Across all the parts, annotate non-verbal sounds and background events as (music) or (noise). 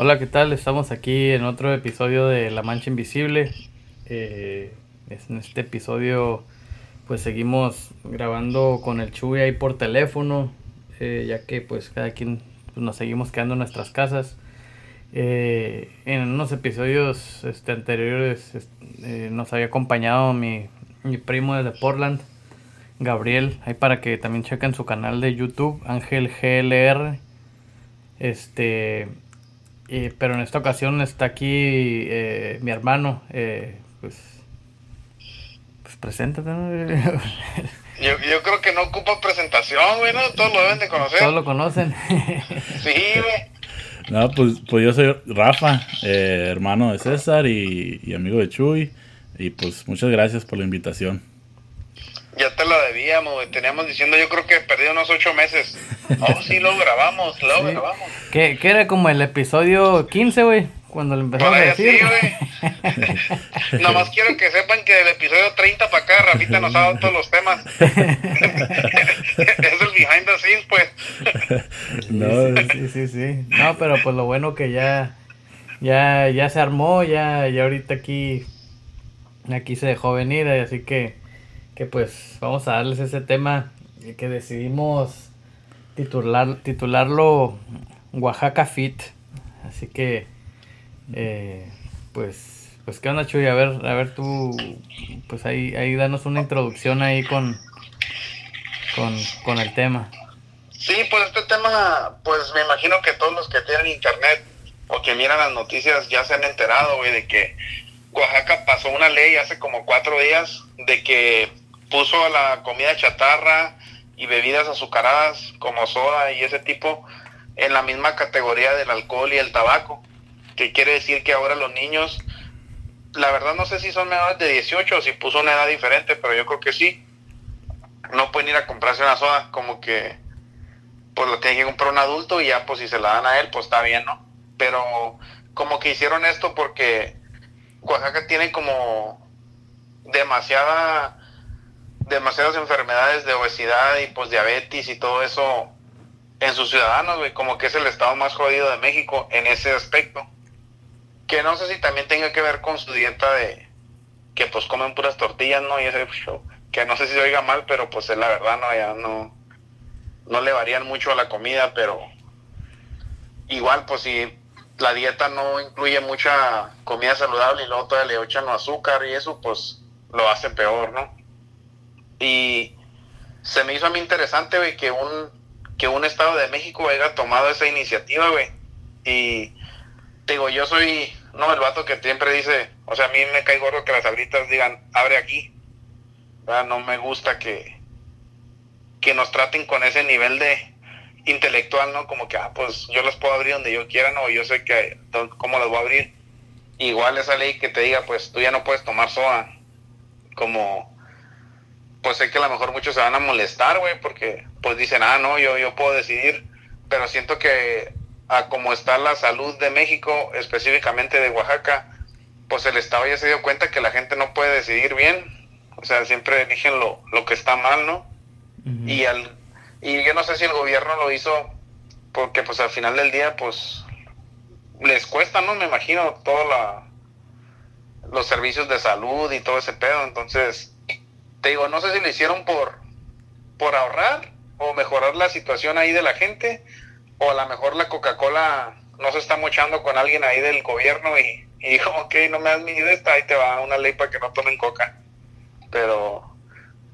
Hola, ¿qué tal? Estamos aquí en otro episodio de La Mancha Invisible. Eh, en este episodio pues seguimos grabando con el Chuy ahí por teléfono, eh, ya que pues cada quien pues, nos seguimos quedando en nuestras casas. Eh, en unos episodios este, anteriores este, nos había acompañado mi, mi primo desde Portland, Gabriel, ahí para que también chequen su canal de YouTube, Ángel GLR. Este, pero en esta ocasión está aquí eh, mi hermano, eh, pues, pues preséntate. (laughs) Yo, yo creo que no ocupa presentación, güey, ¿no? Todos lo deben de conocer. Todos lo conocen. (laughs) sí, güey. No, pues, pues yo soy Rafa, eh, hermano de César y, y amigo de Chuy. Y pues muchas gracias por la invitación. Ya te la debíamos, güey. Teníamos diciendo, yo creo que perdí unos ocho meses. (laughs) Oh, sí, lo grabamos, lo Sí. grabamos. que, era como el episodio 15, güey, cuando lo empezamos a decir. güey. (laughs) Nomás quiero que sepan que del episodio 30 para acá, Rafita nos ha dado todos los temas. (laughs) es el behind the scenes, pues. No, sí, sí, sí. No, pero pues lo bueno que ya, ya, ya se armó, ya, ya ahorita aquí, aquí se dejó venir, así que, que pues vamos a darles ese tema que decidimos titular, titularlo Oaxaca Fit. Así que, eh, pues, pues qué onda Chuy, a ver, a ver tú, pues ahí, ahí danos una introducción ahí con, con, con el tema. Sí, pues este tema, pues me imagino que todos los que tienen internet o que miran las noticias ya se han enterado, güey, de que Oaxaca pasó una ley hace como cuatro días de que puso la comida chatarra y bebidas azucaradas como soda y ese tipo en la misma categoría del alcohol y el tabaco, que quiere decir que ahora los niños, la verdad no sé si son menores de 18 o si puso una edad diferente, pero yo creo que sí, no pueden ir a comprarse una soda, como que pues lo tiene que comprar un adulto y ya pues si se la dan a él pues está bien, ¿no? Pero como que hicieron esto porque Oaxaca tiene como demasiada demasiadas enfermedades de obesidad y pues diabetes y todo eso en sus ciudadanos, güey, como que es el estado más jodido de México en ese aspecto. Que no sé si también tenga que ver con su dieta de que pues comen puras tortillas, ¿no? Y ese show. Que no sé si se oiga mal, pero pues es la verdad, no, ya no no le varían mucho a la comida, pero igual pues si la dieta no incluye mucha comida saludable y luego todavía le echan azúcar y eso, pues lo hace peor, ¿no? Y se me hizo a mí interesante, güey, que un, que un estado de México haya tomado esa iniciativa, güey. Y digo, yo soy, no, el vato que siempre dice, o sea, a mí me cae gordo que las abritas digan, abre aquí. No me gusta que, que nos traten con ese nivel de intelectual, ¿no? Como que, ah, pues yo las puedo abrir donde yo quiera, no, yo sé que, cómo las voy a abrir. Igual esa ley que te diga, pues tú ya no puedes tomar soda, como, pues sé que a lo mejor muchos se van a molestar, güey, porque pues dicen, ah, no, yo, yo puedo decidir, pero siento que a como está la salud de México, específicamente de Oaxaca, pues el Estado ya se dio cuenta que la gente no puede decidir bien, o sea, siempre eligen lo, lo que está mal, ¿no? Y al y yo no sé si el gobierno lo hizo porque pues al final del día pues les cuesta no me imagino todo la los servicios de salud y todo ese pedo entonces te digo no sé si lo hicieron por por ahorrar o mejorar la situación ahí de la gente o a lo mejor la Coca-Cola no se está mochando con alguien ahí del gobierno y, dijo ok no me das mi esta ahí te va una ley para que no tomen coca pero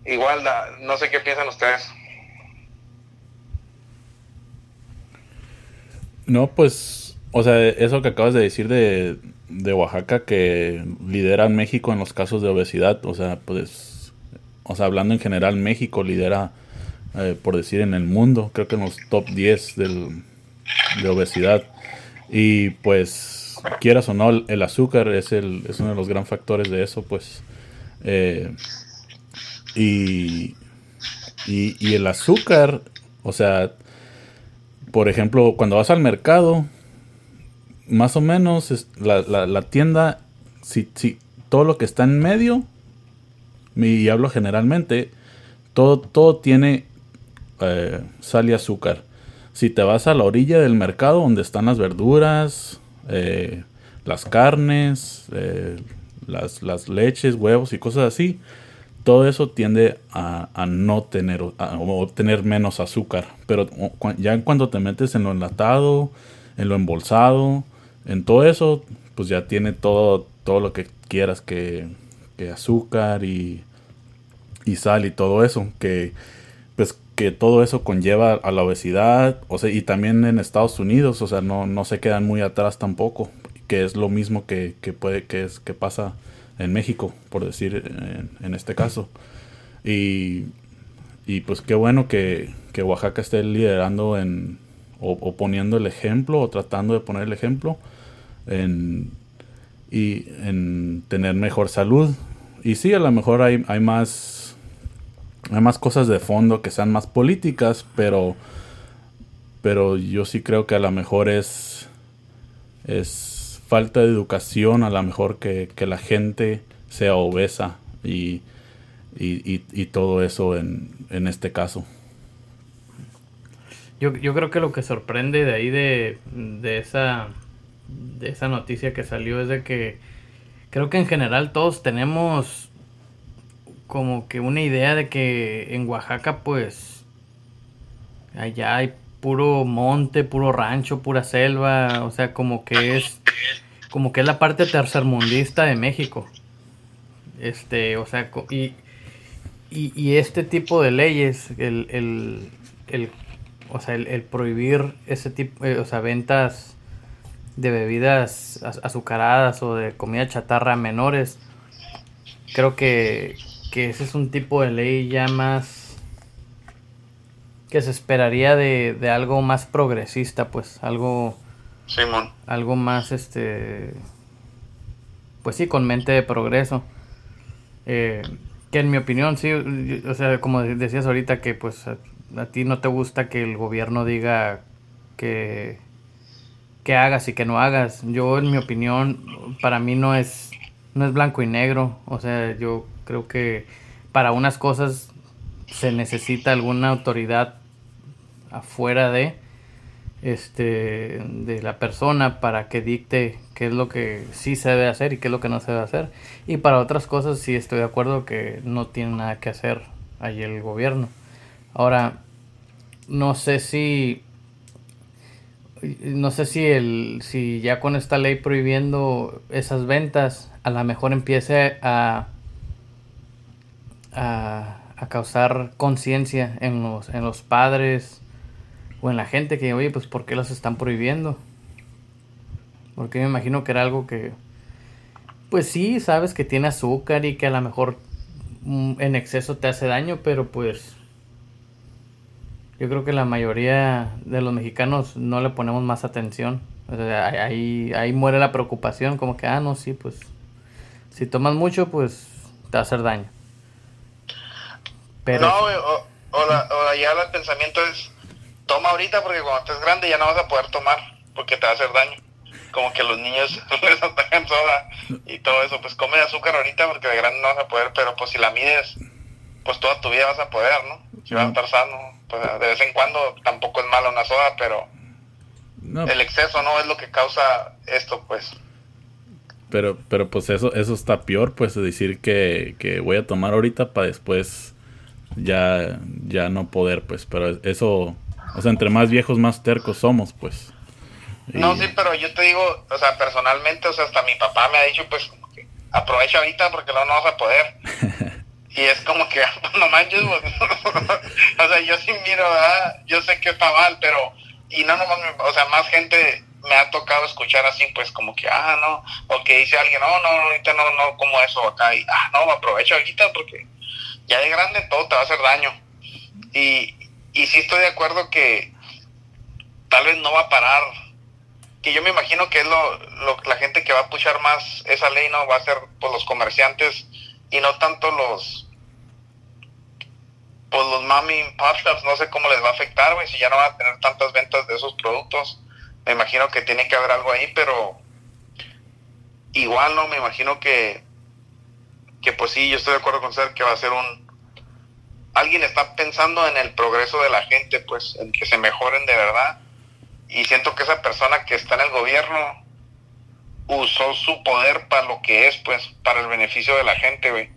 Igual, no sé qué piensan ustedes. No, pues, o sea, eso que acabas de decir de, de Oaxaca que lidera en México en los casos de obesidad, o sea, pues, o sea, hablando en general, México lidera, eh, por decir, en el mundo, creo que en los top 10 del, de obesidad. Y pues, quieras o no, el, azúcar es, el, es uno de los gran factores de eso, pues. eh, y, y, el azúcar, o sea, por ejemplo, cuando vas al mercado, más o menos la, tienda, si todo lo que está en medio, y hablo generalmente, todo, todo tiene eh, sal y azúcar. Si te vas a la orilla del mercado donde están las verduras, eh, las carnes, eh, las, las, leches, huevos y cosas así, todo eso tiende a, no tener, o tener menos azúcar. Pero ya cuando te metes en lo enlatado, en lo embolsado, en todo eso, pues ya tiene todo, todo lo que quieras, que, que azúcar y, y sal y todo eso, que pues que todo eso conlleva a la obesidad, o sea, y también en Estados Unidos, o sea, no, no se quedan muy atrás tampoco, que es lo mismo que, que puede, que es, que pasa en México, por decir en, este caso. Y, y, pues qué bueno que, que, Oaxaca esté liderando en, o, poniendo el ejemplo, o tratando de poner el ejemplo en, y en tener mejor salud. Y sí, a lo mejor hay, hay más hay más cosas de fondo que sean más políticas, pero pero yo sí creo que a lo mejor es es falta de educación, a lo mejor que, la gente sea obesa y, y, todo eso en, en este caso. Yo, yo, creo que lo que sorprende de ahí de, de, esa, de esa noticia que salió es de que creo que en general todos tenemos como que una idea de que en Oaxaca pues allá hay puro monte, puro rancho, pura selva, o sea, como que es como que es la parte tercermundista de México. Este, o sea, y, y, este tipo de leyes, el, el, el o sea, el, prohibir ese tipo, eh, o sea, ventas de bebidas azucaradas o de comida chatarra menores, creo que, que ese es un tipo de ley ya más que se esperaría de, de algo más progresista, pues algo Simón. algo más este pues sí, con mente de progreso. Eh, que en mi opinión, sí, o sea, como decías ahorita que pues a, a, ti no te gusta que el gobierno diga que, que hagas y que no hagas. Yo en mi opinión, para mí no es, no es blanco y negro. O sea, yo Creo que para unas cosas se necesita alguna autoridad afuera de este de la persona para que dicte qué es lo que sí se debe hacer y qué es lo que no se debe hacer y para otras cosas sí estoy de acuerdo que no tiene nada que hacer ahí el gobierno ahora no sé si no sé si el si ya con esta ley prohibiendo esas ventas a lo mejor empiece a a, causar conciencia en los, en los padres o en la gente que, oye, pues ¿por qué los están prohibiendo? Porque me imagino que era algo que, pues sí, sabes que tiene azúcar y que a lo mejor mm, en exceso te hace daño, pero pues yo creo que la mayoría de los mexicanos no le ponemos más atención. ahí, ahí muere la preocupación, como que, ah, no, sí, pues si tomas mucho, pues te va a hacer daño. No, o, o, ya el pensamiento es, toma ahorita porque cuando estés grande ya no vas a poder tomar porque te va a hacer daño. Como que los niños (laughs) les atacan soda y todo eso. Pues come azúcar ahorita porque de grande no vas a poder, pero pues si la mides, pues toda tu vida vas a poder, ¿no? Si vas a estar sano. Pues de vez en cuando tampoco es malo una soda, pero el exceso no es lo que causa esto, pues. Pero, pero pues eso, eso está peor, pues decir que, que voy a tomar ahorita para después ya, ya no poder, pues, pero eso, o sea, entre más viejos, más tercos somos, pues. No, sí, pero yo te digo, o sea, personalmente, o sea, hasta mi papá me ha dicho, pues, aprovecha ahorita porque luego no vas a poder. (laughs) y es como que, (laughs) no manches, (laughs) o sea, yo sí miro, ¿verdad? yo sé que está mal, pero, y no nomás, o sea, más gente me ha tocado escuchar así, pues, como que, ah, no, o que dice alguien, no, no, ahorita no, no, como eso acá, y, ah, no, aprovecha ahorita porque ya de grande todo te va a hacer daño. Y, y sí estoy de acuerdo que tal vez no va a parar. Que yo me imagino que es lo, lo la gente que va a puchar más esa ley, ¿no? Va a ser pues los comerciantes y no tanto los pues los mami pop no sé cómo les va a afectar, güey, si ya no van a tener tantas ventas de esos productos. Me imagino que tiene que haber algo ahí, pero igual no, me imagino que que pues sí, yo estoy de acuerdo con ser que va a ser un... Alguien está pensando en el progreso de la gente, pues, en que se mejoren de verdad. Y siento que esa persona que está en el gobierno, usó su poder para lo que es, pues, para el beneficio de la gente, güey.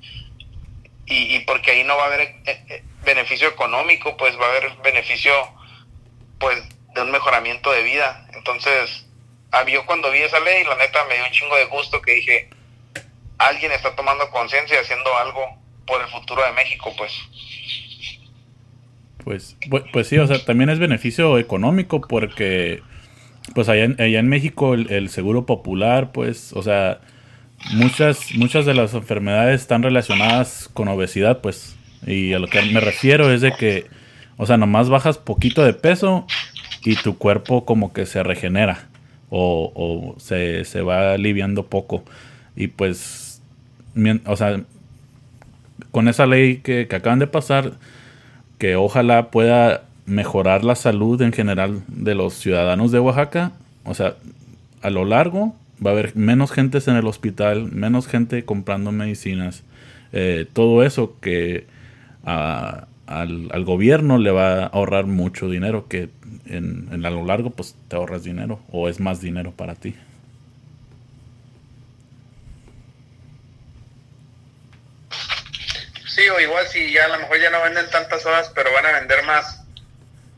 Y, y porque ahí no va a haber eh, eh, beneficio económico, pues va a haber beneficio, pues, de un mejoramiento de vida. Entonces, ah, yo cuando vi esa ley, la neta me dio un chingo de gusto que dije, alguien está tomando conciencia y haciendo algo por el futuro de México, pues. Pues, pues, sí, o sea, también es beneficio económico porque, pues allá en, allá en México el, seguro popular, pues, o sea, muchas, muchas de las enfermedades están relacionadas con obesidad, pues, y a lo que me refiero es de que, o sea, nomás bajas poquito de peso y tu cuerpo como que se regenera o, se, se va aliviando poco. Y pues, o sea, con esa ley que, que acaban de pasar, que ojalá pueda mejorar la salud en general de los ciudadanos de Oaxaca. O sea, a lo largo va a haber menos gente en el hospital, menos gente comprando medicinas. Eh, todo eso que al, al, gobierno le va a ahorrar mucho dinero, que en, en, a lo largo pues te ahorras dinero o es más dinero para ti. Sí, o igual si ya a lo mejor ya no venden tantas horas, pero van a vender más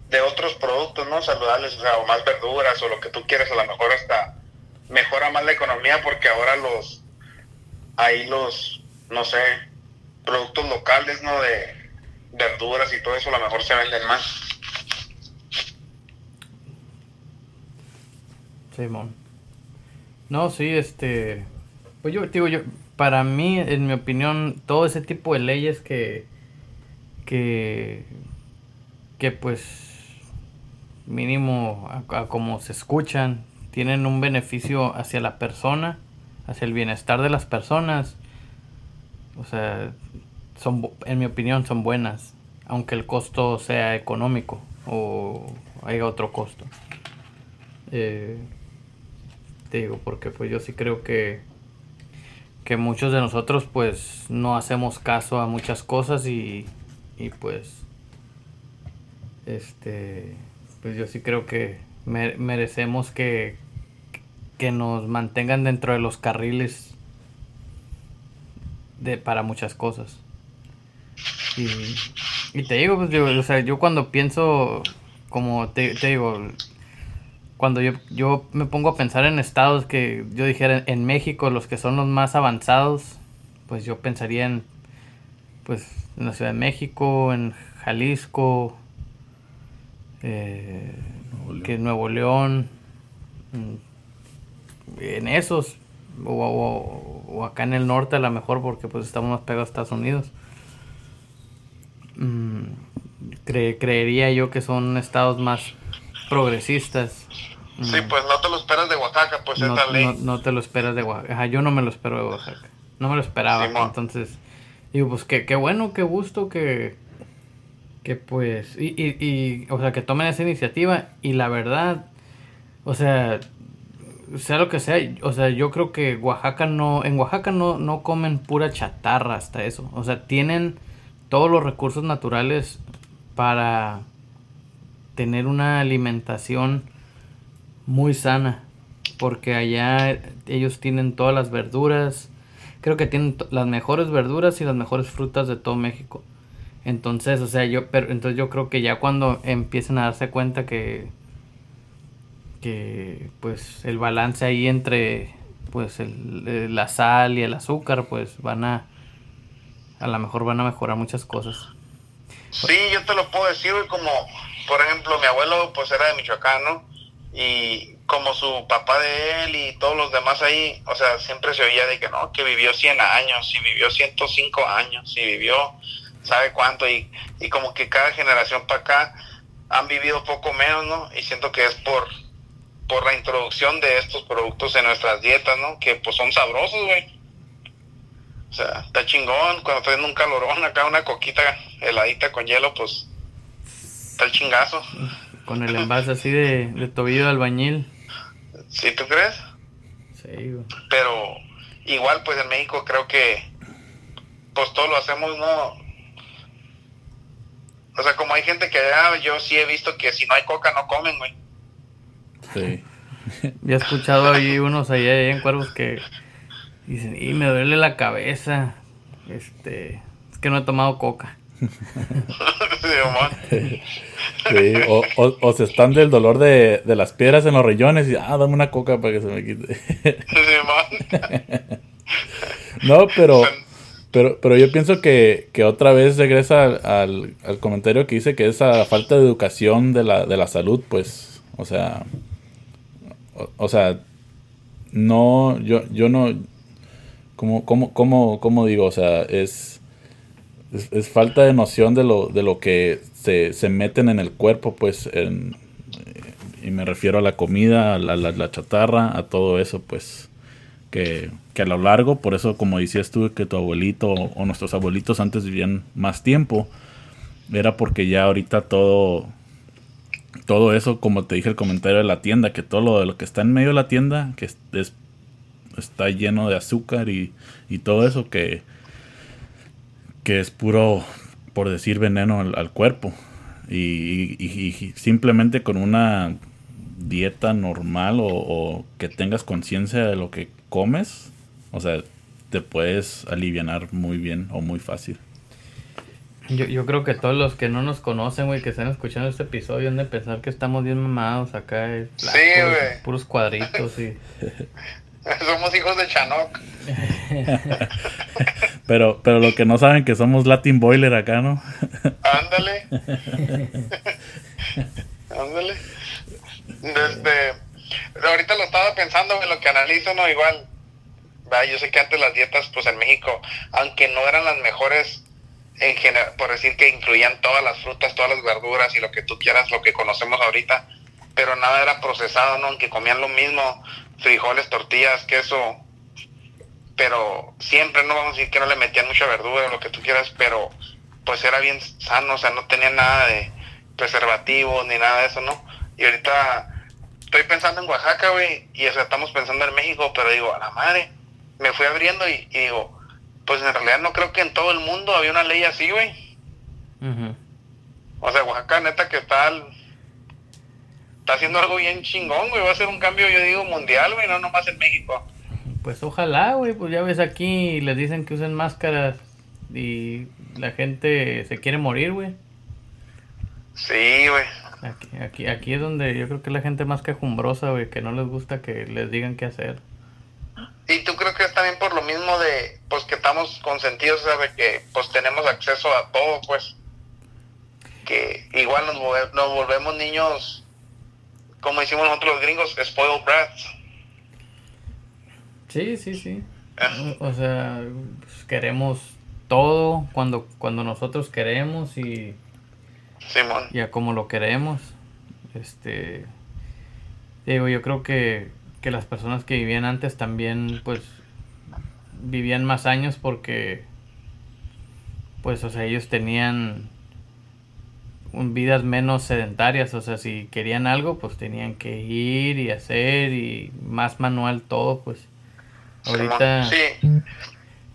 de otros productos, ¿no? Saludables, o sea, o más verduras o lo que tú quieras, a lo mejor hasta mejora más la economía porque ahora los, ahí los, no sé, productos locales, ¿no? De verduras y todo eso, a lo mejor se venden más. Simón. No, sí, este, pues yo digo, yo, para mí, en mi opinión, todo ese tipo de leyes que, que, que pues, mínimo a, como se escuchan, tienen un beneficio hacia la persona, hacia el bienestar de las personas. O sea, son, en mi opinión, son buenas, aunque el costo sea económico o haya otro costo. Eh, te digo, porque pues yo sí creo que que muchos de nosotros pues no hacemos caso a muchas cosas y, y pues este pues yo sí creo que merecemos que, que nos mantengan dentro de los carriles de para muchas cosas y, y te digo pues yo, o sea, yo cuando pienso como te, te digo cuando yo, yo me pongo a pensar en estados que yo dijera en México, los que son los más avanzados, pues yo pensaría en, pues, en la Ciudad de México, en Jalisco, eh, Nuevo que Nuevo León, en esos, o, acá en el norte a lo mejor, porque pues estamos más pegados a Estados Unidos. Mm, creería yo que son estados más progresistas. Sí, pues no te lo esperas de Oaxaca, pues no, esta ley. No, te lo esperas de Oaxaca. yo no me lo espero de Oaxaca. No me lo esperaba. entonces, digo, pues qué, qué bueno, qué gusto que, que pues, y, y, y, o sea, que tomen esa iniciativa. Y la verdad, o sea, sea lo que sea, o sea, yo creo que Oaxaca no, en Oaxaca no, no comen pura chatarra hasta eso. O sea, tienen todos los recursos naturales para tener una alimentación muy sana. Porque allá ellos tienen todas las verduras. Creo que tienen las mejores verduras y las mejores frutas de todo México. Entonces, o sea, yo, pero, entonces yo creo que ya cuando empiecen a darse cuenta que, que pues el balance ahí entre pues el, la sal y el azúcar, pues van a, a lo mejor van a mejorar muchas cosas. Sí, yo te lo puedo decir, como por ejemplo, mi abuelo pues era de Michoacán, ¿no? Y como su papá de él y todos los demás ahí, o sea, siempre se oía de que no, que vivió 100 años, y vivió 105 años, y vivió sabe cuánto, y, y como que cada generación para acá han vivido poco menos, ¿no? Y siento que es por, por la introducción de estos productos en nuestras dietas, ¿no? Que pues son sabrosos, güey. O sea, está chingón, cuando traen un calorón acá, una coquita heladita con hielo, pues el chingazo. Con el envase así de, de tobillo de albañil. ¿Sí tú crees? Sí, Pero igual, pues en México creo que, pues todo lo hacemos, ¿no? O sea, como hay gente que ah, yo sí he visto que si no hay coca no comen, güey. Sí. (laughs) he escuchado ahí unos allá en Cuervos que dicen, y me duele la cabeza. Este, es que no he tomado coca. (laughs) sí, o, o, se están del dolor de, de, las piedras en los riñones y, ah, dame una coca para que se me quite. (laughs) no, pero, pero, pero yo pienso que, que otra vez regresa al, al, comentario que dice que esa falta de educación de la, de la salud, pues, o sea, o, sea, no, yo, yo no, como, como, como, como digo, o sea, es es, falta de noción de lo, de lo que se, se meten en el cuerpo, pues, en, y me refiero a la comida, a la, chatarra, a todo eso, pues, que, que, a lo largo, por eso, como decías tú, que tu abuelito o nuestros abuelitos antes vivían más tiempo, era porque ya ahorita todo, todo eso, como te dije el comentario de la tienda, que todo lo de lo que está en medio de la tienda, que es, está lleno de azúcar y, y todo eso, que que es puro, por decir, veneno al, cuerpo. Y, simplemente con una dieta normal o, que tengas conciencia de lo que comes, o sea, te puedes aliviar muy bien o muy fácil. Yo, yo creo que todos los que no nos conocen, güey, que están escuchando este episodio, han de pensar que estamos bien mamados acá. sí, Puros cuadritos y... (laughs) (laughs) Somos hijos de Chanok. (laughs) pero, pero lo que no saben que somos Latin Boiler acá, ¿no? (laughs) Ándale. Ándale. Desde, ahorita lo estaba pensando en lo que analizo, no igual. Yo sé que antes las dietas, pues en México, aunque no eran las mejores en general, por decir que incluían todas las frutas, todas las verduras y lo que tú quieras, lo que conocemos ahorita, pero nada era procesado, ¿no? Aunque comían lo mismo, frijoles, tortillas, queso, pero siempre no vamos a decir que no le metían mucha verdura o lo que tú quieras, pero pues era bien sano, o sea, no tenía nada de preservativos ni nada de eso, ¿no? Y ahorita estoy pensando en Oaxaca, güey, y o sea, estamos pensando en México, pero digo, a la madre, me fui abriendo y, digo, pues en realidad no creo que en todo el mundo había una ley así, güey. O sea, Oaxaca, neta, que está está haciendo algo bien chingón, güey. Va a ser un cambio, yo digo, mundial, güey, no nomás en México. Pues ojalá, güey. Pues ya ves aquí, les dicen que usen máscaras y la gente se quiere morir, güey. Sí, güey. Aquí, aquí, aquí es donde yo creo que la gente más quejumbrosa, güey, que no les gusta que les digan qué hacer. Y tú creo que es también por lo mismo de, pues que estamos consentidos, ¿sabes? Que pues tenemos acceso a todo, pues. Que igual nos, nos volvemos niños como decimos nosotros los gringos, spoiled brats. Sí, sí, sí. O sea, pues, queremos todo cuando, cuando nosotros queremos y, Simón. y a como lo queremos. Este, digo, yo creo que, que las personas que vivían antes también, pues, vivían más años porque, pues, o sea, ellos tenían vidas menos sedentarias, o sea, si querían algo, pues tenían que ir y hacer y más manual todo, pues. Ahorita,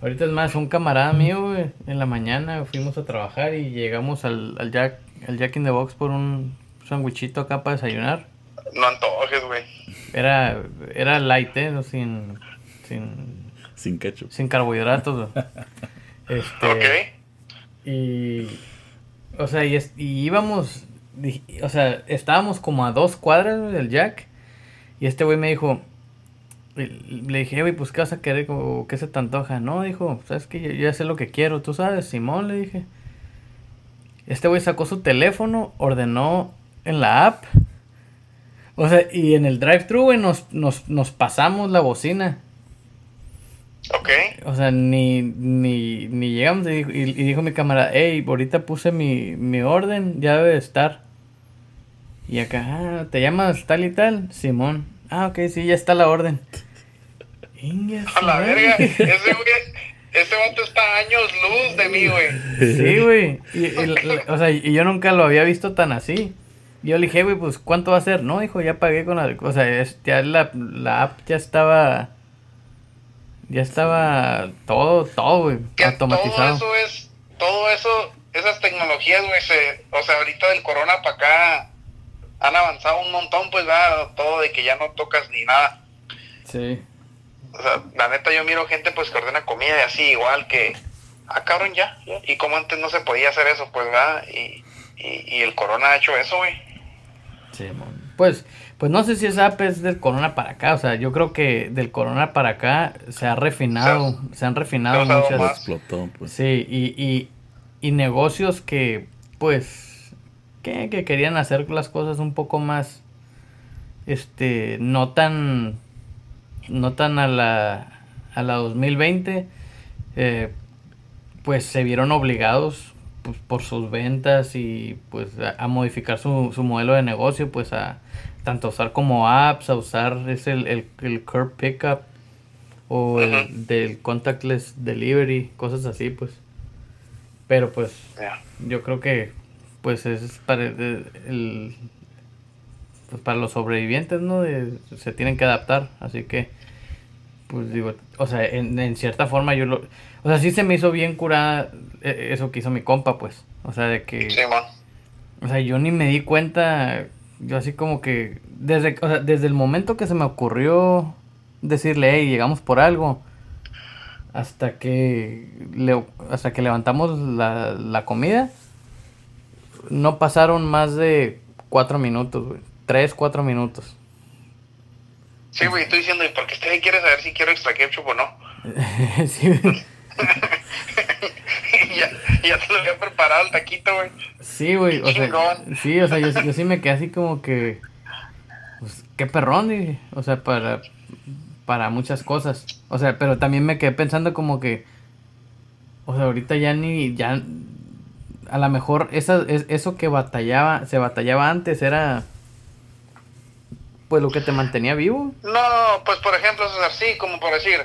ahorita es más, un camarada mío, en la mañana fuimos a trabajar y llegamos al, al Jack, al Jack in the Box por un sandwichito acá para desayunar. No antojes, güey. Era, era light, ¿eh? Sin, sin, sin ketchup. Sin carbohidratos. (laughs) este, ok. Y o sea, y, íbamos, o sea, estábamos como a dos cuadras del Jack. Y este güey me dijo, le dije, güey, pues qué vas a querer, qué se te antoja. No, dijo, sabes que yo ya sé lo que quiero, tú sabes, Simón, le dije. Este güey sacó su teléfono, ordenó en la app. O sea, y en el drive-thru, güey, nos, nos, nos pasamos la bocina. Ok. O sea, ni, ni, ni llegamos y, dijo mi cámara, hey, ahorita puse mi, mi orden, ya debe estar. Y acá, ah, ¿te llamas tal y tal? Simón. Ah, ok, sí, ya está la orden. (laughs) A la verga, ese güey, (laughs) ese vato está años luz de mí, güey. Sí, güey. Y, o sea, y yo nunca lo había visto tan así. Yo le dije, güey, pues, ¿cuánto va a ser? No, dijo, ya pagué con la... O sea, ya la, la app ya estaba ya estaba todo, todo, güey, automatizado. Todo eso es, todo eso, esas tecnologías, güey, o sea, ahorita del corona para acá han avanzado un montón, pues va todo de que ya no tocas ni nada. Sí. O sea, la neta yo miro gente pues que ordena comida y así igual que, ah cabrón ya, y como antes no se podía hacer eso, pues va, y, y, y el corona ha hecho eso, güey. Sí, mon. Pues, pues no sé si esa app es del corona para acá, o sea, yo creo que del corona para acá se ha refinado, se, han refinado se muchas... más. Explotó, pues. Sí, y, y, y negocios que, pues, que, que querían hacer las cosas un poco más, este, no tan, no tan a la, a la 2020, eh, pues se vieron obligados pues, por sus ventas y pues a, a modificar su, su modelo de negocio, pues a tanto usar como apps, a usar es el, el, el curb pickup o el del contactless delivery, cosas así, pues. Pero pues yo creo que pues es para el, el- pues, para los sobrevivientes, ¿no? De- se tienen que adaptar, así que pues digo, o sea, en, en cierta forma yo lo o sea, sí se me hizo bien curada eh, eso que hizo mi compa, pues. O sea, de que Simón. o sea, yo ni me di cuenta, yo así como que, desde, o sea, desde el momento que se me ocurrió decirle, hey, llegamos por algo, hasta que, le, hasta que levantamos la, la comida, no pasaron más de cuatro minutos, güey. Tres, cuatro minutos. Sí, güey, estoy diciendo, ¿y por qué usted quiere saber si quiero extra ketchup o no? (laughs) sí. (laughs) ya, ya te lo había preparado el taquito, güey. Sí, güey, o sea, sí, o sea, yo, yo sí me quedé así como que, pues, qué perrón, dije, o sea, para, para muchas cosas, o sea, pero también me quedé pensando como que, o sea, ahorita ya ni, ya, a lo mejor esa, es, eso que batallaba, se batallaba antes era, pues, lo que te mantenía vivo, No, pues por ejemplo, César, sí, como por decir,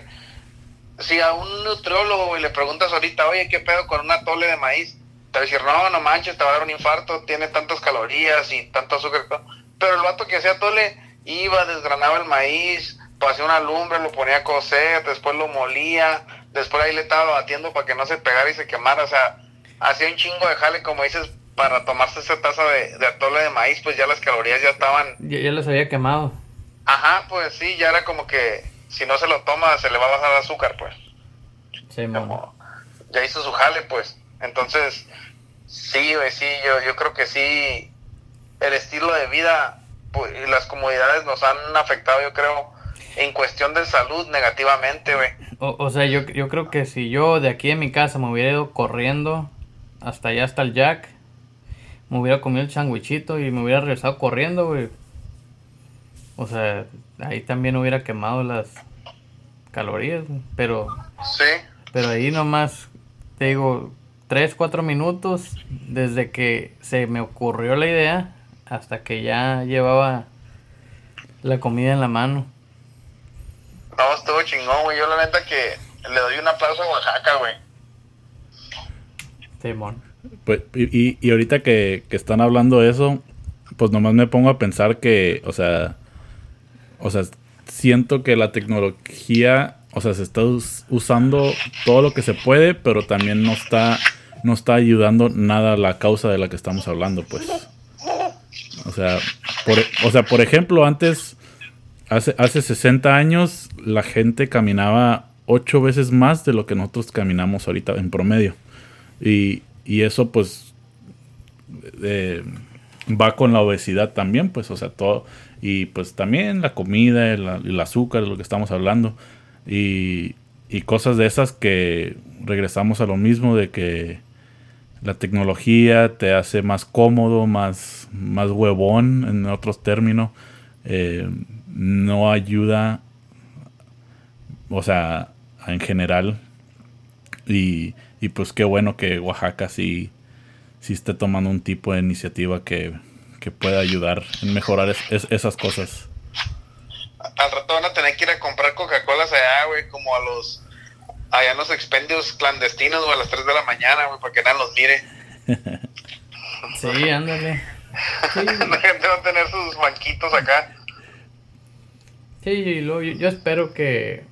si a un nutriólogo güey, le preguntas ahorita, oye, ¿qué pedo con una tole de maíz? Te va a decir, no, no manches, te va a dar un infarto, tiene tantas calorías y tanto azúcar. y todo". Pero el vato que hacía tole iba, desgranaba el maíz, hacía una lumbre, lo ponía a cocer, después lo molía, después ahí le estaba batiendo para que no se pegara y se quemara. O sea, hacía un chingo de jale, como dices, para tomarse esa taza de, de atole de maíz, pues ya las calorías ya estaban ya, ya les había quemado. Ajá, pues sí, ya era como que si no se lo toma se le va a bajar el azúcar, pues. Sí. Como ya hizo su jale, pues. Entonces, sí, güey, sí, yo, yo creo que sí, el estilo de vida pues, y las comodidades nos han afectado, yo creo, en cuestión de salud negativamente, güey. O, o sea, yo, yo creo que si yo de aquí en mi casa me hubiera ido corriendo hasta allá, hasta el Jack, me hubiera comido el changuichito y me hubiera regresado corriendo, güey. O sea, ahí también hubiera quemado las calorías. Pero, Sí, pero ahí nomás, te digo, 3, 4 minutos desde que se me ocurrió la idea hasta que ya llevaba la comida en la mano. no, estuvo chingón, güey. Yo la neta que le doy un aplauso a Oaxaca, güey. Simón. Pues, y, y- y ahorita que, que están hablando de eso, pues nomás me pongo a pensar que, o sea, o sea, siento que la tecnología, o sea, se está us- usando todo lo que se puede, pero también no está, no está ayudando nada a la causa de la que estamos hablando, pues. O sea, por, o sea, por ejemplo, antes, hace, hace 60 años, la gente caminaba ocho veces más de lo que nosotros caminamos ahorita en promedio. Y, y eso pues eh, va con la obesidad también, pues, o sea, todo. Y pues también la comida, el, el azúcar, lo que estamos hablando. Y, y cosas de esas que regresamos a lo mismo, de que la tecnología te hace más cómodo, más, más huevón, en otros términos. eh, no ayuda, o sea, en general. Y, y pues qué bueno que Oaxaca sí, sí esté tomando un tipo de iniciativa que, que pueda ayudar en mejorar es- es- esas cosas. Al rato van a tener que ir a comprar Coca-Colas allá, güey, como a los. Allá en los expendios clandestinos, güey, a las 3 de la mañana, güey, para que nadie los mire. (laughs) Sí, ándale. Sí, (laughs) La gente va a tener sus banquitos acá. sí, y luego yo, yo espero que,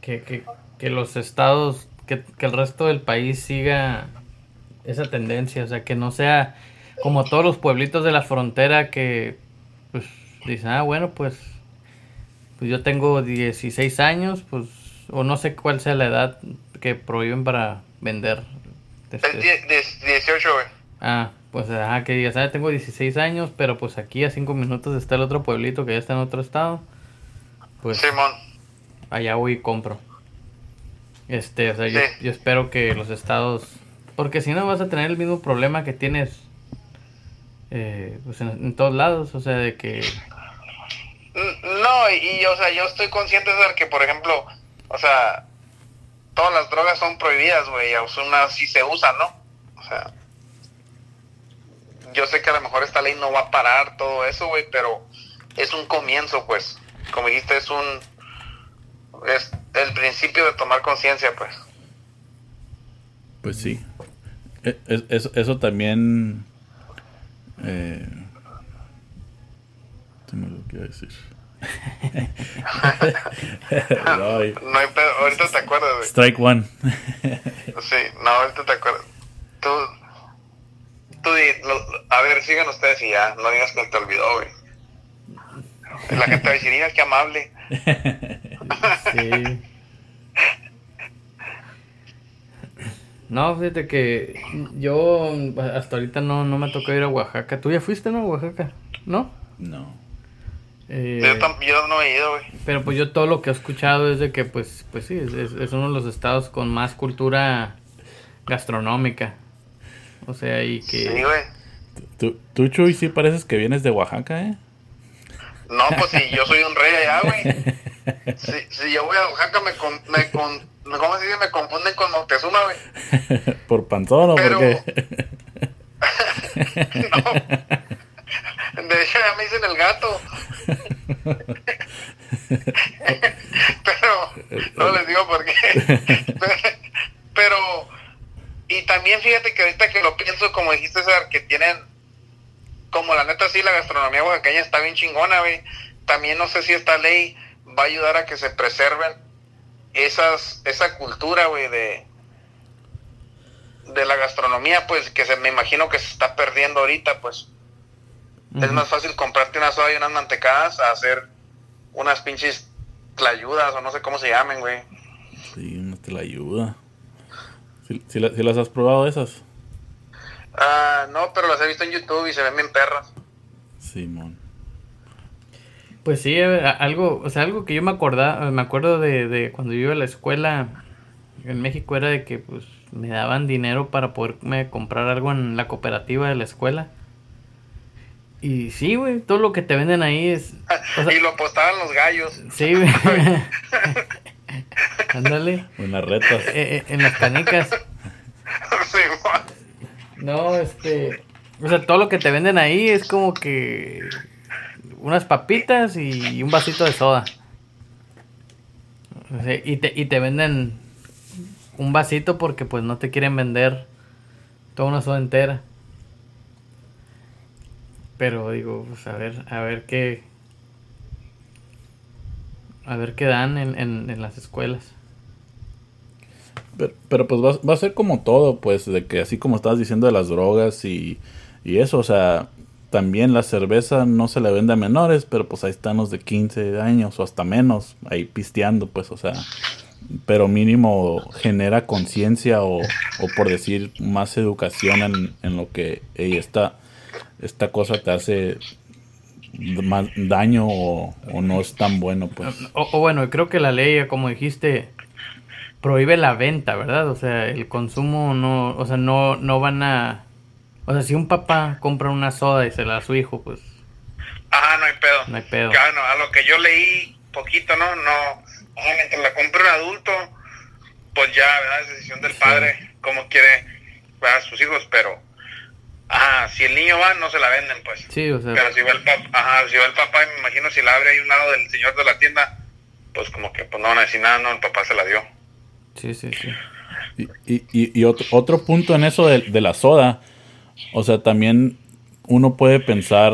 que, que, que los estados, que, que el resto del país siga esa tendencia, o sea, que no sea como todos los pueblitos de la frontera que pues dicen, ah, bueno, pues, pues yo tengo 16 años, pues, o no sé cuál sea la edad que prohíben para vender. Es 18, güey. Ah, pues ajá, que digas, ah, tengo 16 años, pero pues aquí a 5 minutos está el otro pueblito que ya está en otro estado. Pues Simón. allá voy y compro. Este, o sea, yo espero que los estados... Porque si no vas a tener el mismo problema que tienes eh, pues en, en todos lados, o sea, de que... No, y, y, o sea, yo estoy consciente de que, por ejemplo, o sea, todas las drogas son prohibidas, güey, y aún así se usan, ¿no? O sea, yo sé que a lo mejor esta ley no va a parar todo eso, güey, pero es un comienzo, pues. Como dijiste, es un. Es el principio de tomar conciencia, pues. Pues sí. Es- Eso, eso también. Eh, me lo que decir. (laughs) No hay pedo, ahorita te acuerdas, güey. Strike one. Sí, no, ahorita te acuerdas. Tú. Tú di, lo- a ver, sigan ustedes y ya, no digas que te olvidó, güey. La gente va a decir, mira qué amable. (laughs) Sí. No, fíjate que yo hasta ahorita no, no me tocó ir a Oaxaca. ¿Tú ya fuiste, no, a Oaxaca? ¿No? no. Eh, Yo, yo no he ido, güey. Pero pues yo todo lo que he escuchado es de que pues, pues sí, es, es- es uno de los estados con más cultura gastronómica. O sea, y que... Sí, güey. Tú, tú, Chuy, sí pareces que vienes de Oaxaca, ¿eh? No, pues si yo soy un rey allá, güey. (laughs) Si, si yo voy a Oaxaca, me, con, me, con, ¿cómo se dice? Me confunden con Moctezuma, güey. (laughs) ¿Por panzón o Pero- por qué? (laughs) No. De hecho, ya me dicen el gato. (laughs) Pero, no les digo por qué. Pero, y también fíjate que ahorita que lo pienso, como dijiste, César, que tienen, como la neta sí, la gastronomía oaxaqueña está bien chingona, güey. También no sé si esta ley va a ayudar a que se preserven esas, esa cultura, güey, de, de la gastronomía, pues, que se me imagino que se está perdiendo ahorita, pues. Es más fácil comprarte una soda y unas mantecadas a hacer unas pinches tlayudas o no sé cómo se llamen, güey. Sí, no te la ayuda. ¿Sí, sí la- sí las has probado esas? Ah, no, pero las he visto en YouTube y se ven bien perras. Simón. Pues sí, eh, algo, o sea, algo que yo me acordaba, me acuerdo de, de cuando yo iba a la escuela en México era de que pues me daban dinero para poderme comprar algo en la cooperativa de la escuela. Y sí, güey, todo lo que te venden ahí es... (laughs) o sea, y lo postaban los gallos. sí, güey. (laughs) (laughs) Ándale. Unas retas. Eh, eh, en las canicas. No, este... O sea, todo lo que te venden ahí es como que... Unas papitas y un vasito de soda. Y, te, y te venden un vasito porque pues no te quieren vender toda una soda entera. Pero digo, pues a ver, a ver qué... A ver qué dan en, en, en las escuelas. Pero, pero, pues va, va a ser como todo, pues, de que así como estabas diciendo de las drogas y, y eso, o sea, también la cerveza no se le vende a menores, pero pues ahí están los de 15 años o hasta menos, ahí pisteando, pues, o sea, pero mínimo genera conciencia o, o por decir más educación en, en lo que ey, esta, esta cosa te hace más daño o, o no es tan bueno, pues. O, o bueno, creo que la ley, como dijiste, prohíbe la venta, ¿verdad? O sea, el consumo no, o sea, no, no van a... O sea, si un papá compra una soda y se la da a su hijo, pues Ajá, no hay pedo. no hay pedo. No, a lo que yo leí poquito, ¿no? No. Ajá, mientras la compre un adulto, pues ya, ¿verdad? Es decisión del Sí. padre, cómo quiere ¿verdad? a sus hijos, pero. Ajá, si el niño va, no se la venden, pues. Sí, o sea, Pero si va el papá, ajá, si va el papá, me imagino si la abre ahí un lado del señor de la tienda, pues como que pues no van a decir nada, no, el papá se la dio. sí, sí, sí. Y, y, y- y otro, otro punto en eso de, de la soda, o sea, también uno puede pensar,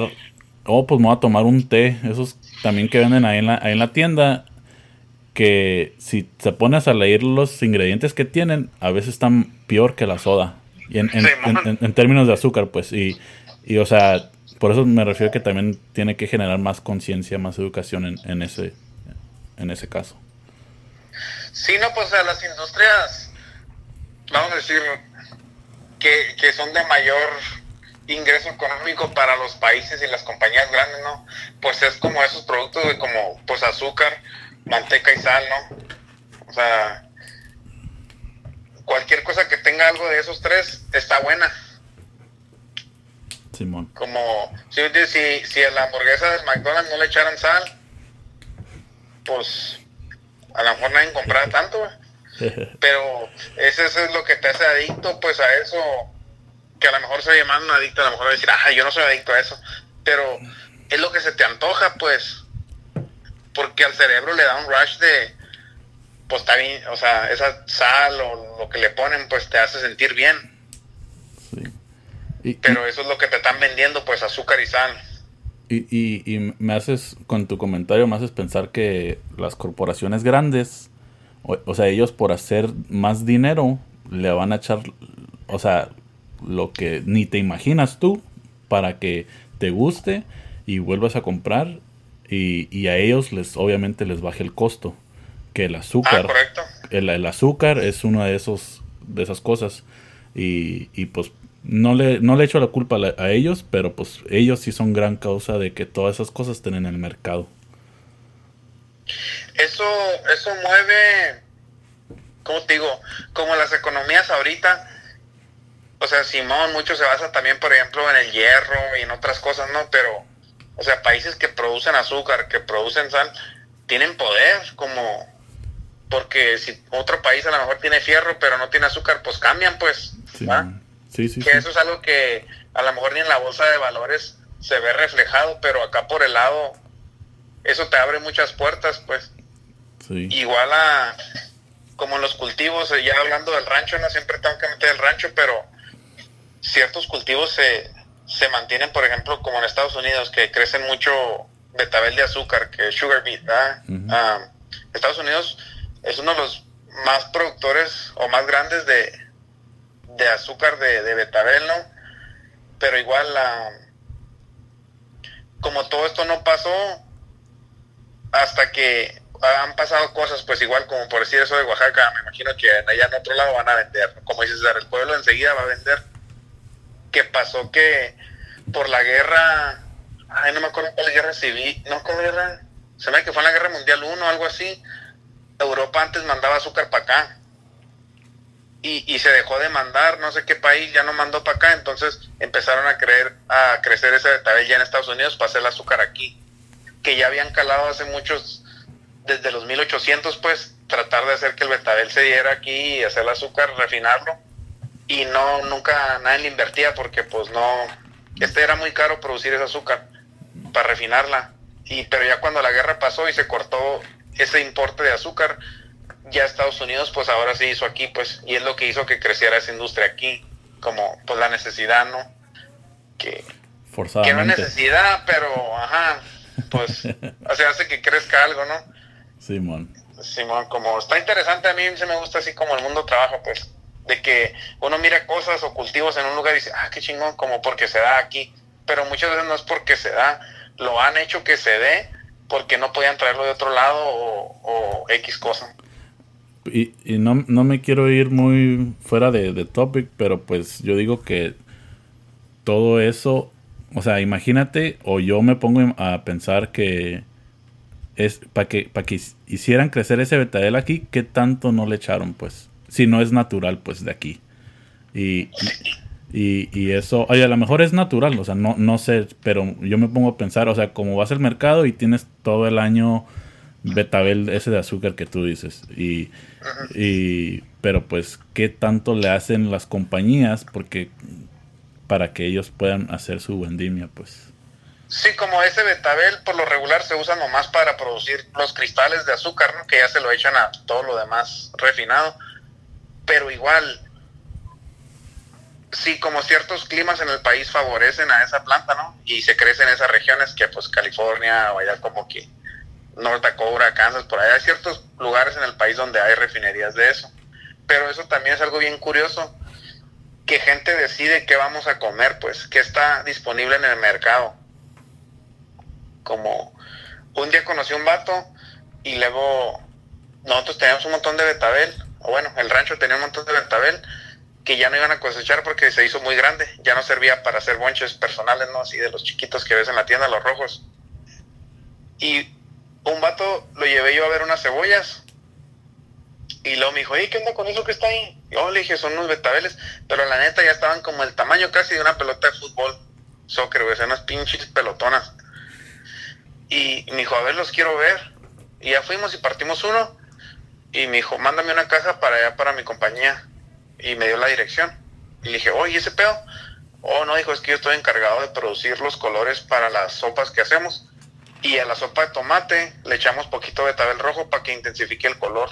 oh, pues me voy a tomar un té, esos también que venden ahí en la, ahí en la tienda, que si te pones a leer los ingredientes que tienen, a veces están peor que la soda. Y en, en- Simón. en- en- en términos de azúcar, pues, y, y o sea, por eso me refiero que también tiene que generar más conciencia, más educación en, en, ese, en ese caso. Sí, no, pues a las industrias, vamos a decir, que, que son de mayor ingreso económico para los países y las compañías grandes, ¿no? Pues es como esos productos de como pues azúcar, manteca y sal, ¿no? O sea, cualquier cosa que tenga algo de esos tres está buena. Simón. Como si, si, si a la hamburguesa del McDonald's no le echaran sal, pues a lo mejor nadie comprara tanto, (laughs) Pero eso, eso es lo que te hace adicto, pues a eso que a lo mejor se llaman adicto, a lo mejor decir, ah, yo no soy adicto a eso, pero es lo que se te antoja, pues, porque al cerebro le da un rush de, pues está bien, o sea, esa sal o lo que le ponen, pues te hace sentir bien. Sí. pero eso es lo que te están vendiendo, pues azúcar y sal. Y, y, y, me haces, con tu comentario, me haces pensar que las corporaciones grandes, o, o sea, ellos por hacer más dinero, le van a echar, o sea, lo que ni te imaginas tú para que te guste y vuelvas a comprar y, y a ellos les obviamente les baje el costo que el azúcar ah, el, el, azúcar es una de esos de esas cosas y, y pues no le no le echo la culpa a, a, ellos pero pues ellos sí son gran causa de que todas esas cosas estén en el mercado eso eso mueve como te digo como las economías ahorita o sea, Simón, mucho se basa también, por ejemplo, en el hierro y en otras cosas, ¿no? Pero, o sea, países que producen azúcar, que producen sal, tienen poder, como, porque si otro país a lo mejor tiene fierro, pero no tiene azúcar, pues cambian, pues. Sí, sí, sí. Que eso es algo que a lo mejor ni en la bolsa de valores se ve reflejado, pero acá por el lado, eso te abre muchas puertas, pues. Sí. Igual a, como en los cultivos, ya hablando del rancho, no siempre tengo que meter el rancho, pero ciertos cultivos se, se mantienen, por ejemplo, como en Estados Unidos, que crecen mucho betabel de azúcar, que es sugar beet. Ah, Estados Unidos es uno de los más productores o más grandes de, de azúcar de, de, betabel, ¿no? Pero igual, la como todo esto no pasó hasta que han pasado cosas, pues igual como por decir eso de Oaxaca, me imagino que allá en otro lado van a vender, como dices, el pueblo enseguida va a vender que pasó que por la guerra, ay, no me acuerdo cuál guerra civil, no, ¿cuál guerra? Se me que fue en la guerra mundial 1 o algo así. Europa antes mandaba azúcar para acá. Y, y, se dejó de mandar, no sé qué país ya no mandó para acá, entonces empezaron a creer, a crecer ese betabel ya en Estados Unidos para hacer el azúcar aquí, que ya habían calado hace muchos, desde los 1800 pues, tratar de hacer que el betabel se diera aquí y hacer el azúcar, refinarlo, y no nunca nadie le invertía porque pues no este era muy caro producir ese azúcar para refinarla. Y pero ya cuando la guerra pasó y se cortó ese importe de azúcar ya Estados Unidos pues ahora sí hizo aquí pues y es lo que hizo que creciera esa industria aquí como pues la necesidad no que que no es necesidad pero ajá pues (laughs) o hace que crezca algo no Simón Simón como está interesante a mí se me gusta así como el mundo trabaja pues de que uno mira cosas o cultivos en un lugar y dice, ah, qué chingón, como porque se da aquí, pero muchas veces no es porque se da, lo han hecho que se dé porque no podían traerlo de otro lado o, X cosa. Y, y no, no, me quiero ir muy fuera de, de topic, pero pues yo digo que todo eso, o sea, imagínate, o yo me pongo a pensar que es para que, para que hicieran crecer ese betabel aquí, ¿qué tanto no le echaron? Pues si no es natural, pues de aquí. Y, y, y eso, oye, a lo mejor es natural, o sea, no, no sé, pero yo me pongo a pensar, o sea, como vas al mercado y tienes todo el año betabel ese de azúcar que tú dices, y, y pero pues, ¿qué tanto le hacen las compañías? Porque para que ellos puedan hacer su vendimia, pues. Sí, como ese betabel por lo regular se usa nomás para producir los cristales de azúcar, ¿no? Que ya se lo echan a todo lo demás refinado pero igual, sí, como ciertos climas en el país favorecen a esa planta, ¿no? Y se crece en esas regiones que pues California o allá como que North Dakota, Kansas, por allá hay ciertos lugares en el país donde hay refinerías de eso. Pero eso también es algo bien curioso, que gente decide qué vamos a comer, pues, qué está disponible en el mercado. Como un día conocí un vato y luego nosotros teníamos un montón de betabel, o bueno, el rancho tenía un montón de betabel que ya no iban a cosechar porque se hizo muy grande, ya no servía para hacer bonches personales, ¿no? Así de los chiquitos que ves en la tienda, los rojos. Y un vato lo llevé yo a ver unas cebollas y luego me dijo, ¿qué onda con eso que está ahí? Yo le dije, son unos betabeles, pero la neta ya estaban como el tamaño casi de una pelota de fútbol, soccer, güey, unas pinches pelotonas. Y me dijo, a ver, los quiero ver. Y ya fuimos y partimos uno. Y me dijo, mándame una caja para allá, para mi compañía. Y me dio la dirección. Y le dije, oye, ¿ese pedo? Oh, no, dijo, es que yo estoy encargado de producir los colores para las sopas que hacemos. Y a la sopa de tomate le echamos poquito de betabel rojo para que intensifique el color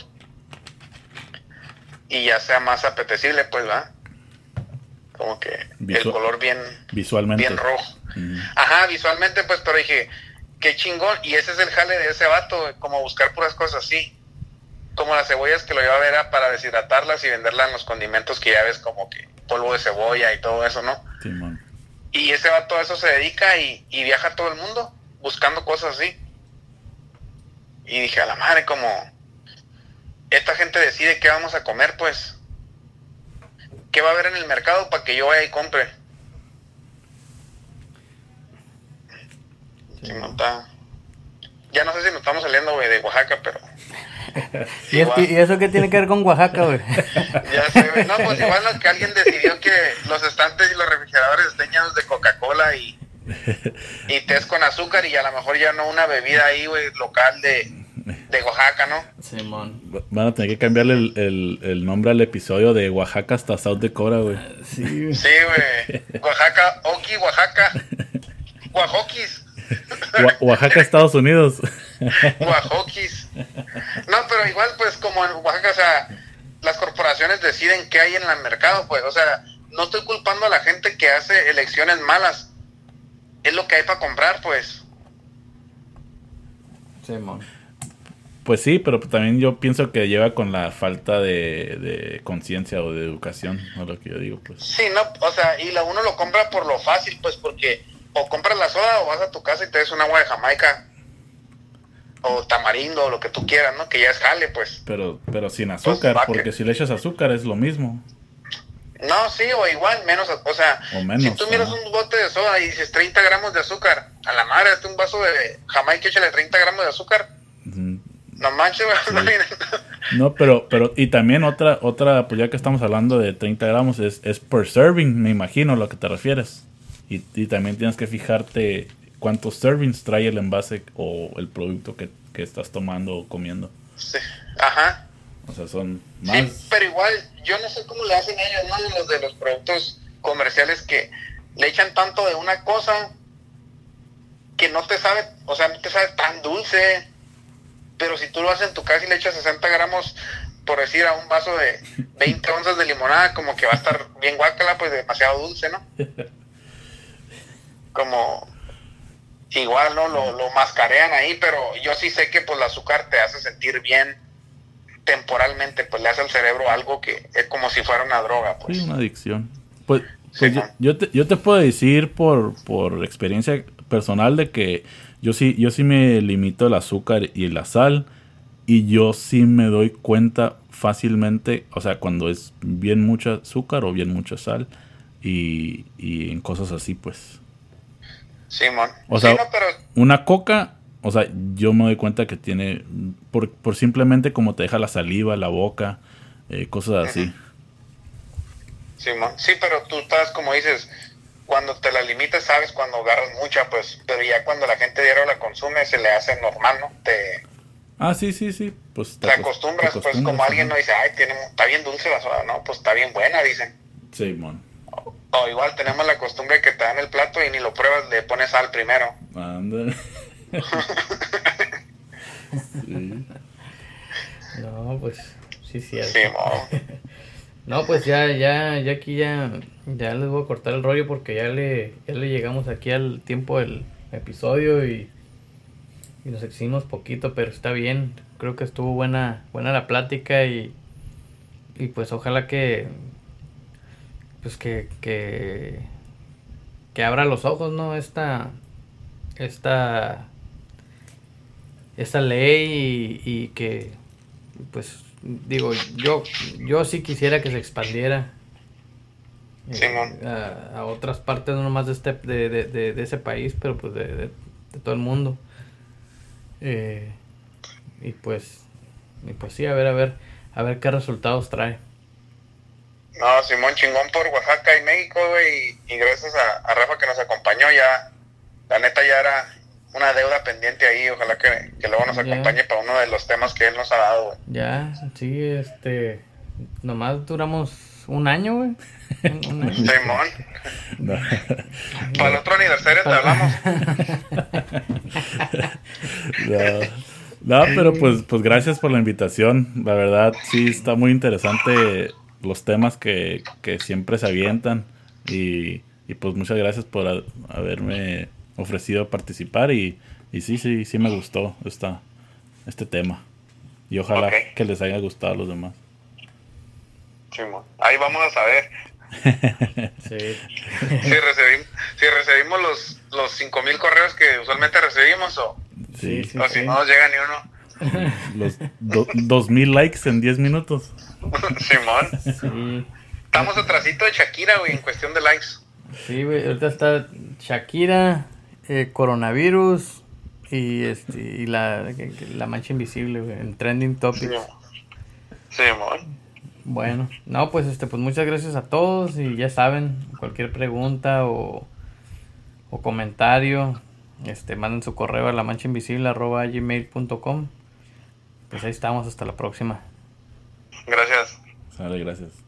y ya sea más apetecible, pues, ¿va? Como que el color bien, visualmente. bien rojo. Ajá, visualmente, pues, pero dije, qué chingón. Y ese es el jale de ese vato, como buscar puras cosas así. Como las cebollas que lo lleva a ver para deshidratarlas y venderlas en los condimentos que ya ves, como que polvo de cebolla y todo eso, ¿no? y ese vato a eso se dedica y, y viaja a todo el mundo buscando cosas así. Y dije, a la madre, como esta gente decide qué vamos a comer, pues. ¿Qué va a haber en el mercado para que yo vaya y compre? Ya no sé si nos estamos saliendo, güey, de Oaxaca, pero... (laughs) ¿Y, eso qué tiene que ver con Oaxaca, güey? (laughs) ya sé, güey. No, pues igual que alguien decidió que los estantes y los refrigeradores estén llenos de Coca-Cola y, y test con azúcar y a lo mejor ya no una bebida ahí, güey, local de, de Oaxaca, ¿no? Simón. Van a tener que cambiarle el, nombre al episodio de Oaxaca hasta South Dakota, güey. Sí, güey. Oaxaca, Oki, Oaxaca. (laughs) Oaxoquis. Oaxaca, Estados Unidos. (laughs) Oaxoquis. No, pero igual, pues, como en Oaxaca, o sea, las corporaciones deciden qué hay en el mercado, pues, o sea, no estoy culpando a la gente que hace elecciones malas. Es lo que hay para comprar, pues. Pues sí, pero también yo pienso que lleva con la falta de, conciencia o de educación, o lo que yo digo, pues. Sí, no, o sea, y la uno lo compra por lo fácil, pues, porque o compras la soda o vas a tu casa y te des un agua de Jamaica o tamarindo o lo que tú quieras, ¿no? Que ya es jale, pues. Pero, pero sin pues, azúcar, porque si le echas azúcar es lo mismo. No, sí, o igual, menos, o sea, si tú miras un bote de soda y dices 30 gramos de azúcar, a la madre, este un vaso de Jamaica, échale 30 gramos de azúcar. No manches, No, pero, pero, y también otra, otra, pues ya que estamos hablando de 30 gramos, es, es per serving, me imagino a lo que te refieres. Y, también tienes que fijarte cuántos servings trae el envase o el producto que, estás tomando o comiendo. Sí, ajá. O sea, son más. Sí, pero igual, yo no sé cómo le hacen ellos, ¿no? Los de los productos comerciales que le echan tanto de una cosa que no te sabe, o sea, no te sabe tan dulce pero si tú lo haces en tu casa y le echas 60 gramos, por decir, a un vaso de 20 onzas de limonada, como que va a estar bien guácala, pues demasiado dulce, ¿no? (laughs) Como igual, ¿no? Lo, lo mascarean ahí, pero yo sí sé que pues el azúcar te hace sentir bien temporalmente, pues le hace al cerebro algo que es como si fuera una droga, pues. Sí, una adicción. Pues, pues yo, te, yo te puedo decir por, por experiencia personal de que yo sí, yo sí me limito el azúcar y la sal. Y yo sí me doy cuenta fácilmente, o sea, cuando es bien mucha azúcar o bien mucha sal. Y, en cosas así, pues. Simón. o sea, una coca, o sea, yo me doy cuenta que tiene, por, simplemente como te deja la saliva, la boca, eh, cosas así. Simón. Sí, pero tú estás, como dices, cuando te la limitas sabes cuando agarras mucha, pues, pero ya cuando la gente diario la consume se le hace normal, ¿no? Te... Ah, sí, sí, sí, pues te, acostumbras, pues como alguien no dice, ay, tiene, está bien dulce la soda, no, pues está bien buena, dicen. Sí. O, igual tenemos la costumbre que te dan el plato y ni lo pruebas, le pones sal primero. Anda. No, pues sí, sí. Sí, (laughs) No, pues ya, ya, ya aquí ya, ya les voy a cortar el rollo porque ya le, ya le llegamos aquí al tiempo del episodio y, y nos exhibimos poquito, pero está bien. Creo que estuvo buena, buena la plática y, y pues ojalá que pues que, que, que abra los ojos, ¿no? Esta, esta, esta ley y, y que, pues, digo, yo, yo sí quisiera que se expandiera eh, a, a, otras partes, no nomás de, este, de, de, de ese país, pero pues de, de todo el mundo. Eh, y pues, y pues sí, a ver, a ver, a ver qué resultados trae. No, Simón, chingón por Oaxaca y México, güey, y, gracias a, a, Rafa que nos acompañó ya, la neta ya era una deuda pendiente ahí, ojalá que, que luego nos acompañe para uno de los temas que él nos ha dado, güey. Ya, sí, este, nomás duramos un año, güey. (laughs) Simón. (laughs) No. Para el otro aniversario te hablamos. (laughs) no. no. pero pues, pues gracias por la invitación. La verdad, sí, está muy interesante los temas que, que siempre se avientan. Y, y, pues muchas gracias por a, haberme ofrecido participar. Y, y, sí, sí, sí me gustó esta, este tema. Y ojalá okay. que les haya gustado a los demás. Ahí vamos a saber. (laughs) sí. si, recibimos, si recibimos los, los 5000 correos que usualmente recibimos o, sí, sí, o si no nos llega ni uno. Los do, 2000 likes en 10 minutos. (laughs) Simón. Sí. Estamos atrasito de Shakira, güey, en cuestión de likes. Sí, güey, ahorita está Shakira, eh, coronavirus y, este, y la, la mancha invisible, güey, en trending topics. Simón. Bueno, no, pues este, pues muchas gracias a todos y ya saben, cualquier pregunta o, o comentario, este, manden su correo a la mancha invisible arroba gmail.com. Pues ahí estamos, hasta la próxima. Gracias. Vale, gracias.